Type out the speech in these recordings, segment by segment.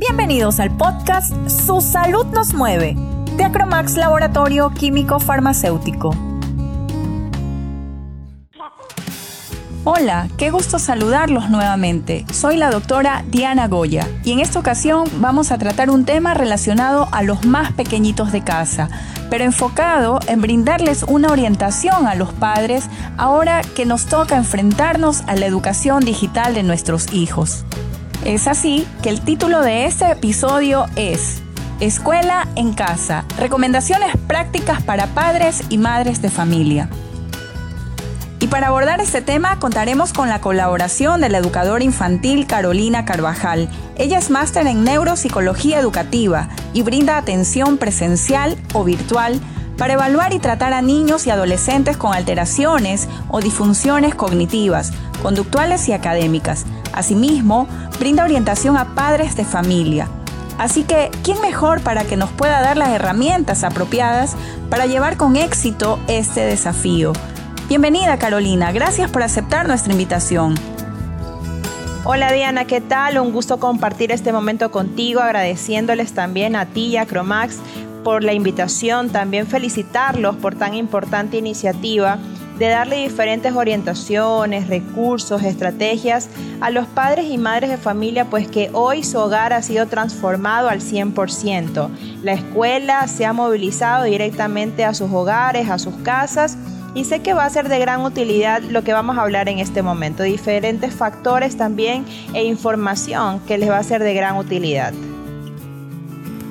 Bienvenidos al podcast Su salud nos mueve, de Acromax Laboratorio Químico Farmacéutico. Hola, qué gusto saludarlos nuevamente. Soy la doctora Diana Goya y en esta ocasión vamos a tratar un tema relacionado a los más pequeñitos de casa, pero enfocado en brindarles una orientación a los padres ahora que nos toca enfrentarnos a la educación digital de nuestros hijos. Es así que el título de este episodio es Escuela en casa, recomendaciones prácticas para padres y madres de familia. Y para abordar este tema contaremos con la colaboración de la educadora infantil Carolina Carvajal. Ella es máster en neuropsicología educativa y brinda atención presencial o virtual para evaluar y tratar a niños y adolescentes con alteraciones o disfunciones cognitivas, conductuales y académicas. Asimismo, brinda orientación a padres de familia. Así que, ¿quién mejor para que nos pueda dar las herramientas apropiadas para llevar con éxito este desafío? Bienvenida Carolina, gracias por aceptar nuestra invitación. Hola Diana, ¿qué tal? Un gusto compartir este momento contigo, agradeciéndoles también a ti y a Cromax por la invitación, también felicitarlos por tan importante iniciativa de darle diferentes orientaciones, recursos, estrategias a los padres y madres de familia, pues que hoy su hogar ha sido transformado al 100%. La escuela se ha movilizado directamente a sus hogares, a sus casas y sé que va a ser de gran utilidad lo que vamos a hablar en este momento, diferentes factores también e información que les va a ser de gran utilidad.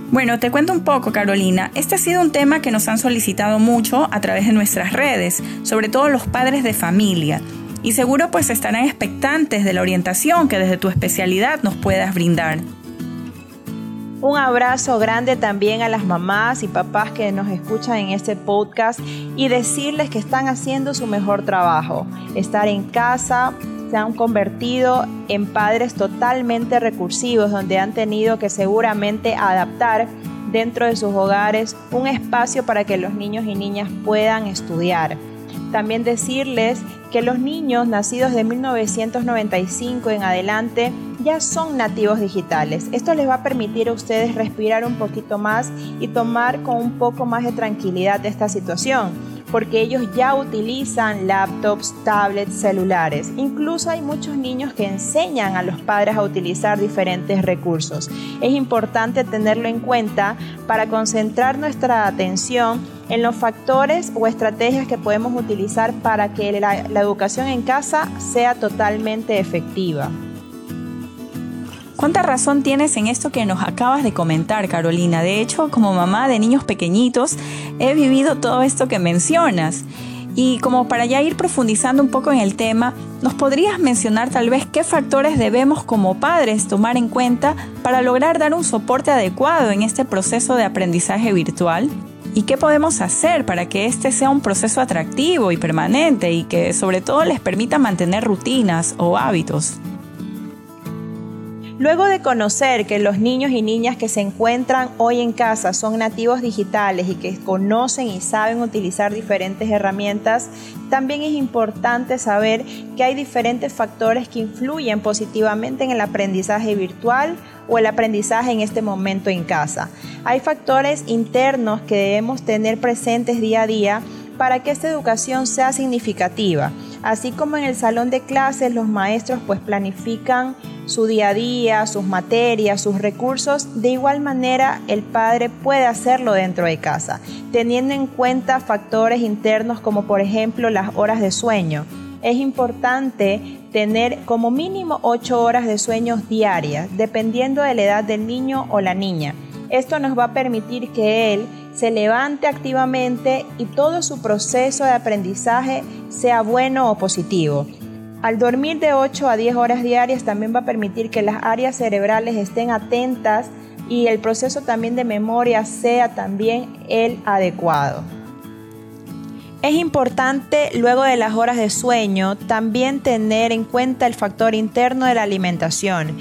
Bueno, te cuento un poco, Carolina. Este ha sido un tema que nos han solicitado mucho a través de nuestras redes, sobre todo los padres de familia. Y seguro pues estarán expectantes de la orientación que desde tu especialidad nos puedas brindar. Un abrazo grande también a las mamás y papás que nos escuchan en este podcast y decirles que están haciendo su mejor trabajo. Estar en casa se han convertido en padres totalmente recursivos donde han tenido que seguramente adaptar dentro de sus hogares un espacio para que los niños y niñas puedan estudiar. También decirles que los niños nacidos de 1995 en adelante ya son nativos digitales. Esto les va a permitir a ustedes respirar un poquito más y tomar con un poco más de tranquilidad esta situación, porque ellos ya utilizan laptops, tablets, celulares. Incluso hay muchos niños que enseñan a los padres a utilizar diferentes recursos. Es importante tenerlo en cuenta para concentrar nuestra atención en los factores o estrategias que podemos utilizar para que la, educación en casa sea totalmente efectiva. ¿Cuánta razón tienes en esto que nos acabas de comentar, Carolina? De hecho, como mamá de niños pequeñitos, he vivido todo esto que mencionas. Y como para ya ir profundizando un poco en el tema, ¿nos podrías mencionar tal vez qué factores debemos como padres tomar en cuenta para lograr dar un soporte adecuado en este proceso de aprendizaje virtual? ¿Y qué podemos hacer para que este sea un proceso atractivo y permanente y que sobre todo les permita mantener rutinas o hábitos? Luego de conocer que los niños y niñas que se encuentran hoy en casa son nativos digitales y que conocen y saben utilizar diferentes herramientas, también es importante saber que hay diferentes factores que influyen positivamente en el aprendizaje virtual o el aprendizaje en este momento en casa. Hay factores internos que debemos tener presentes día a día para que esta educación sea significativa. Así como en el salón de clases los maestros pues planifican su día a día, sus materias, sus recursos, de igual manera el padre puede hacerlo dentro de casa, teniendo en cuenta factores internos como por ejemplo las horas de sueño. Es importante tener como mínimo 8 horas de sueño diarias, dependiendo de la edad del niño o la niña. Esto nos va a permitir que él se levante activamente y todo su proceso de aprendizaje sea bueno o positivo. Al dormir de 8 a 10 horas diarias también va a permitir que las áreas cerebrales estén atentas y el proceso también de memoria sea también el adecuado. Es importante luego de las horas de sueño también tener en cuenta el factor interno de la alimentación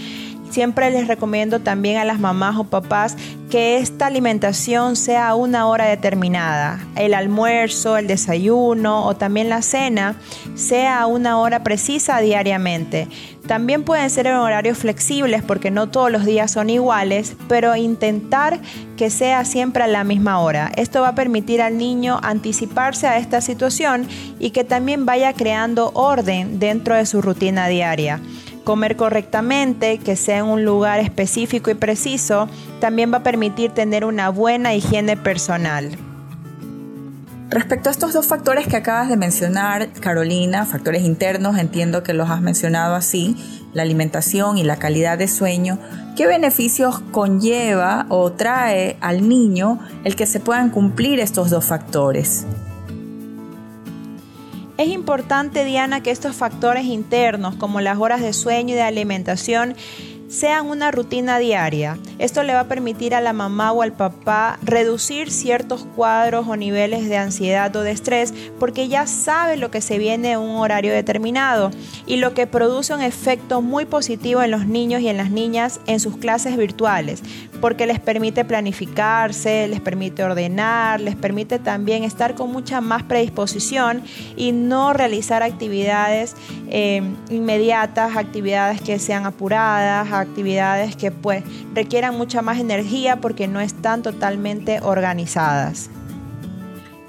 Siempre les recomiendo también a las mamás o papás que esta alimentación sea a una hora determinada. El almuerzo, el desayuno o también la cena sea a una hora precisa diariamente. También pueden ser en horarios flexibles porque no todos los días son iguales, pero intentar que sea siempre a la misma hora. Esto va a permitir al niño anticiparse a esta situación y que también vaya creando orden dentro de su rutina diaria comer correctamente, que sea en un lugar específico y preciso, también va a permitir tener una buena higiene personal. Respecto a estos dos factores que acabas de mencionar, Carolina, factores internos, entiendo que los has mencionado así, la alimentación y la calidad de sueño, ¿qué beneficios conlleva o trae al niño el que se puedan cumplir estos dos factores? Es importante, Diana, que estos factores internos, como las horas de sueño y de alimentación, sean una rutina diaria. Esto le va a permitir a la mamá o al papá reducir ciertos cuadros o niveles de ansiedad o de estrés porque ya sabe lo que se viene en un horario determinado y lo que produce un efecto muy positivo en los niños y en las niñas en sus clases virtuales porque les permite planificarse, les permite ordenar, les permite también estar con mucha más predisposición y no realizar actividades eh, inmediatas, actividades que sean apuradas, actividades que pues requieran mucha más energía porque no están totalmente organizadas.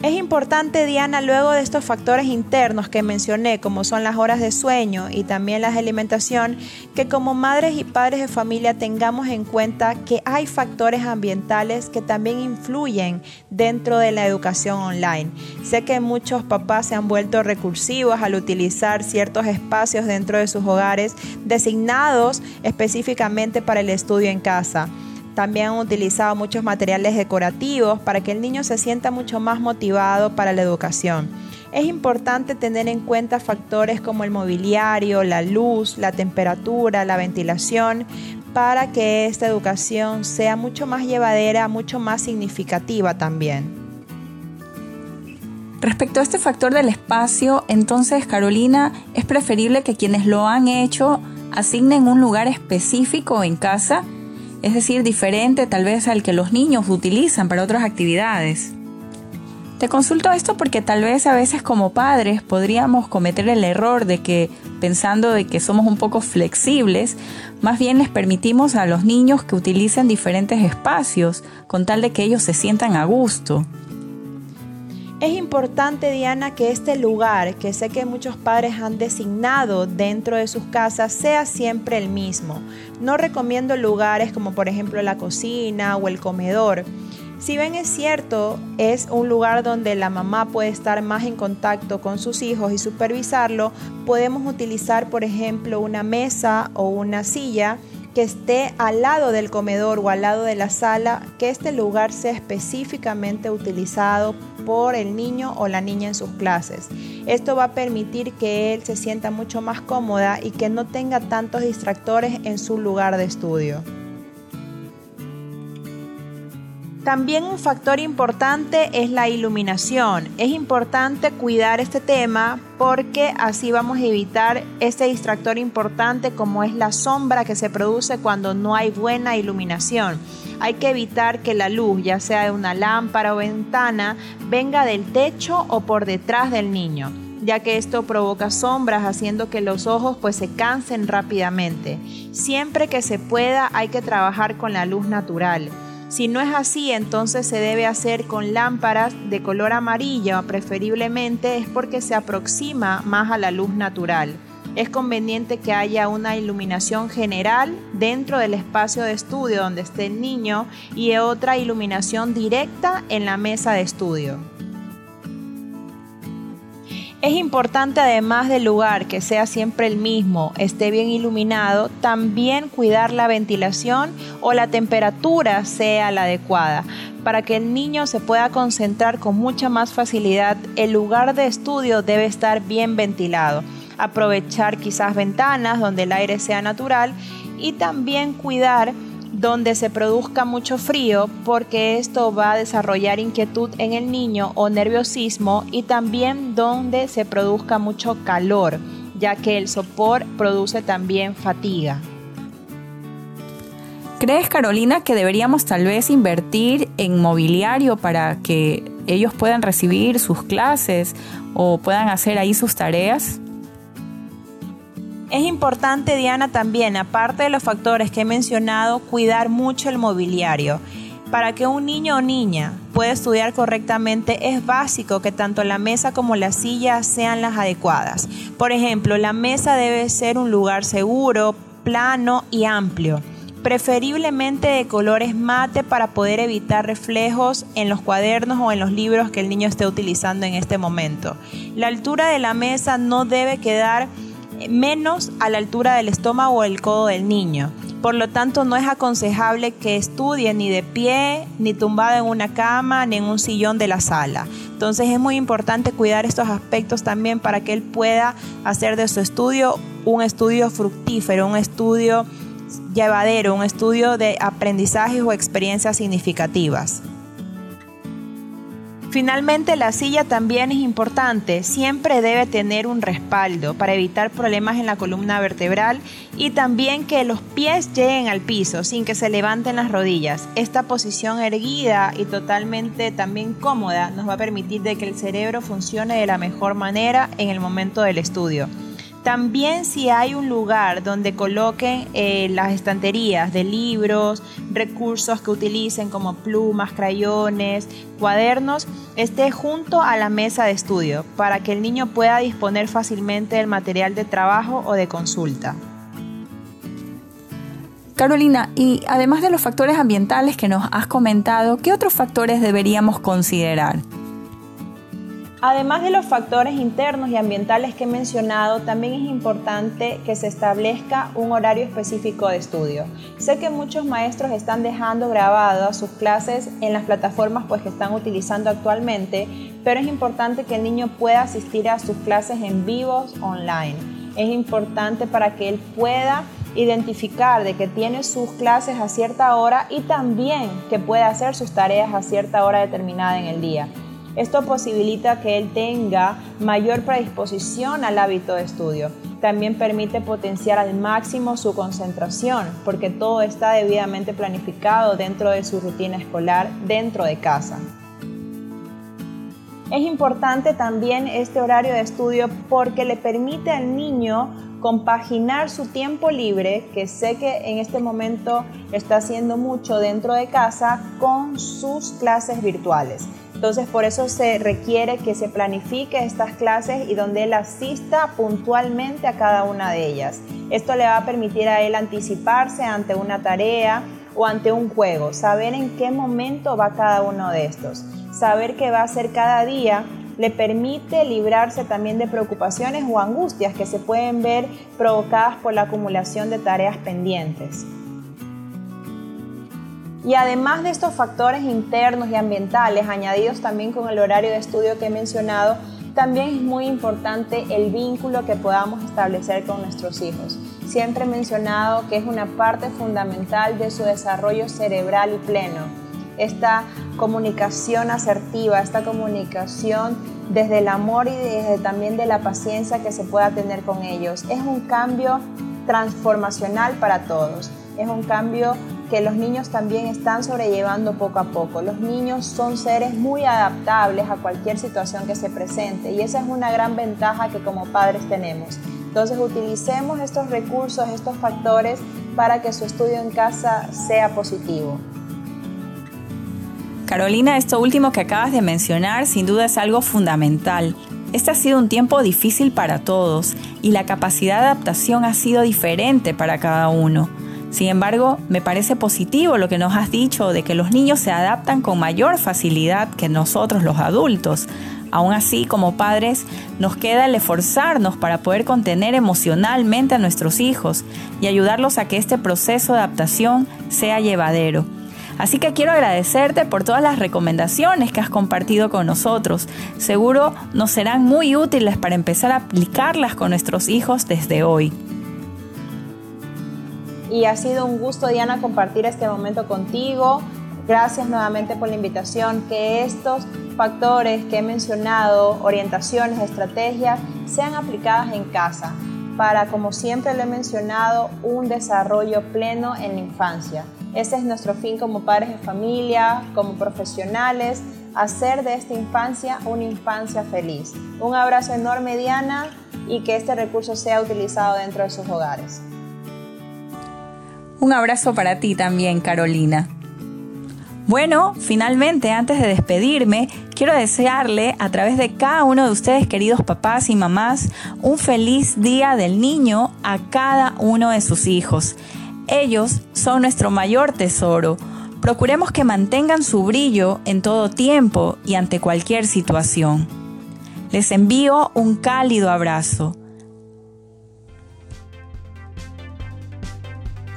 Es importante, Diana, luego de estos factores internos que mencioné, como son las horas de sueño y también la alimentación, que como madres y padres de familia tengamos en cuenta que hay factores ambientales que también influyen dentro de la educación online. Sé que muchos papás se han vuelto recursivos al utilizar ciertos espacios dentro de sus hogares designados específicamente para el estudio en casa. También han utilizado muchos materiales decorativos para que el niño se sienta mucho más motivado para la educación. Es importante tener en cuenta factores como el mobiliario, la luz, la temperatura, la ventilación, para que esta educación sea mucho más llevadera, mucho más significativa también. Respecto a este factor del espacio, entonces Carolina, es preferible que quienes lo han hecho asignen un lugar específico en casa es decir, diferente tal vez al que los niños utilizan para otras actividades. Te consulto esto porque tal vez a veces como padres podríamos cometer el error de que pensando de que somos un poco flexibles, más bien les permitimos a los niños que utilicen diferentes espacios con tal de que ellos se sientan a gusto. Es importante, Diana, que este lugar, que sé que muchos padres han designado dentro de sus casas, sea siempre el mismo. No recomiendo lugares como por ejemplo la cocina o el comedor. Si bien es cierto, es un lugar donde la mamá puede estar más en contacto con sus hijos y supervisarlo, podemos utilizar por ejemplo una mesa o una silla que esté al lado del comedor o al lado de la sala, que este lugar sea específicamente utilizado por el niño o la niña en sus clases. Esto va a permitir que él se sienta mucho más cómoda y que no tenga tantos distractores en su lugar de estudio. También un factor importante es la iluminación. Es importante cuidar este tema porque así vamos a evitar este distractor importante como es la sombra que se produce cuando no hay buena iluminación. Hay que evitar que la luz, ya sea de una lámpara o ventana, venga del techo o por detrás del niño ya que esto provoca sombras haciendo que los ojos pues se cansen rápidamente. Siempre que se pueda hay que trabajar con la luz natural. Si no es así, entonces se debe hacer con lámparas de color amarillo, preferiblemente es porque se aproxima más a la luz natural. Es conveniente que haya una iluminación general dentro del espacio de estudio donde esté el niño y otra iluminación directa en la mesa de estudio. Es importante además del lugar que sea siempre el mismo, esté bien iluminado, también cuidar la ventilación o la temperatura sea la adecuada. Para que el niño se pueda concentrar con mucha más facilidad, el lugar de estudio debe estar bien ventilado. Aprovechar quizás ventanas donde el aire sea natural y también cuidar donde se produzca mucho frío porque esto va a desarrollar inquietud en el niño o nerviosismo y también donde se produzca mucho calor ya que el sopor produce también fatiga. ¿Crees, Carolina, que deberíamos tal vez invertir en mobiliario para que ellos puedan recibir sus clases o puedan hacer ahí sus tareas? Es importante, Diana, también, aparte de los factores que he mencionado, cuidar mucho el mobiliario. Para que un niño o niña pueda estudiar correctamente es básico que tanto la mesa como la silla sean las adecuadas. Por ejemplo, la mesa debe ser un lugar seguro, plano y amplio preferiblemente de colores mate para poder evitar reflejos en los cuadernos o en los libros que el niño esté utilizando en este momento. La altura de la mesa no debe quedar menos a la altura del estómago o el codo del niño. Por lo tanto, no es aconsejable que estudie ni de pie, ni tumbado en una cama, ni en un sillón de la sala. Entonces es muy importante cuidar estos aspectos también para que él pueda hacer de su estudio un estudio fructífero, un estudio llevadero, un estudio de aprendizajes o experiencias significativas. Finalmente, la silla también es importante. Siempre debe tener un respaldo para evitar problemas en la columna vertebral y también que los pies lleguen al piso sin que se levanten las rodillas. Esta posición erguida y totalmente también cómoda nos va a permitir de que el cerebro funcione de la mejor manera en el momento del estudio. También si hay un lugar donde coloquen eh, las estanterías de libros, recursos que utilicen como plumas, crayones, cuadernos, esté junto a la mesa de estudio para que el niño pueda disponer fácilmente del material de trabajo o de consulta. Carolina, y además de los factores ambientales que nos has comentado, ¿qué otros factores deberíamos considerar? Además de los factores internos y ambientales que he mencionado, también es importante que se establezca un horario específico de estudio. Sé que muchos maestros están dejando grabadas sus clases en las plataformas pues, que están utilizando actualmente, pero es importante que el niño pueda asistir a sus clases en vivos online. Es importante para que él pueda identificar de que tiene sus clases a cierta hora y también que pueda hacer sus tareas a cierta hora determinada en el día. Esto posibilita que él tenga mayor predisposición al hábito de estudio. También permite potenciar al máximo su concentración, porque todo está debidamente planificado dentro de su rutina escolar dentro de casa. Es importante también este horario de estudio porque le permite al niño compaginar su tiempo libre, que sé que en este momento está haciendo mucho dentro de casa, con sus clases virtuales. Entonces, por eso se requiere que se planifique estas clases y donde él asista puntualmente a cada una de ellas. Esto le va a permitir a él anticiparse ante una tarea o ante un juego, saber en qué momento va cada uno de estos, saber qué va a hacer cada día le permite librarse también de preocupaciones o angustias que se pueden ver provocadas por la acumulación de tareas pendientes. Y además de estos factores internos y ambientales, añadidos también con el horario de estudio que he mencionado, también es muy importante el vínculo que podamos establecer con nuestros hijos. Siempre he mencionado que es una parte fundamental de su desarrollo cerebral y pleno. Esta comunicación asertiva, esta comunicación desde el amor y desde también de la paciencia que se pueda tener con ellos. Es un cambio transformacional para todos. Es un cambio que los niños también están sobrellevando poco a poco. Los niños son seres muy adaptables a cualquier situación que se presente y esa es una gran ventaja que como padres tenemos. Entonces utilicemos estos recursos, estos factores para que su estudio en casa sea positivo. Carolina, esto último que acabas de mencionar sin duda es algo fundamental. Este ha sido un tiempo difícil para todos y la capacidad de adaptación ha sido diferente para cada uno. Sin embargo, me parece positivo lo que nos has dicho de que los niños se adaptan con mayor facilidad que nosotros los adultos. Aún así, como padres, nos queda el esforzarnos para poder contener emocionalmente a nuestros hijos y ayudarlos a que este proceso de adaptación sea llevadero. Así que quiero agradecerte por todas las recomendaciones que has compartido con nosotros. Seguro nos serán muy útiles para empezar a aplicarlas con nuestros hijos desde hoy y ha sido un gusto, Diana, compartir este momento contigo. Gracias nuevamente por la invitación. Que estos factores que he mencionado, orientaciones, estrategias, sean aplicadas en casa para, como siempre lo he mencionado, un desarrollo pleno en la infancia. Ese es nuestro fin como padres de familia, como profesionales, hacer de esta infancia una infancia feliz. Un abrazo enorme Diana y que este recurso sea utilizado dentro de sus hogares. Un abrazo para ti también, Carolina. Bueno, finalmente, antes de despedirme, quiero desearle a través de cada uno de ustedes, queridos papás y mamás, un feliz día del niño a cada uno de sus hijos. Ellos son nuestro mayor tesoro. Procuremos que mantengan su brillo en todo tiempo y ante cualquier situación. Les envío un cálido abrazo.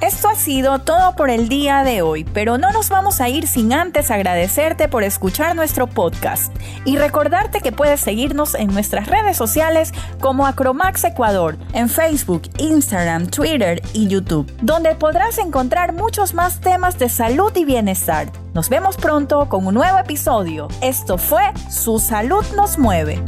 Esto ha sido todo por el día de hoy, pero no nos vamos a ir sin antes agradecerte por escuchar nuestro podcast y recordarte que puedes seguirnos en nuestras redes sociales como Acromax Ecuador, en Facebook, Instagram, Twitter y YouTube, donde podrás encontrar muchos más temas de salud y bienestar. Nos vemos pronto con un nuevo episodio. Esto fue Su salud nos mueve.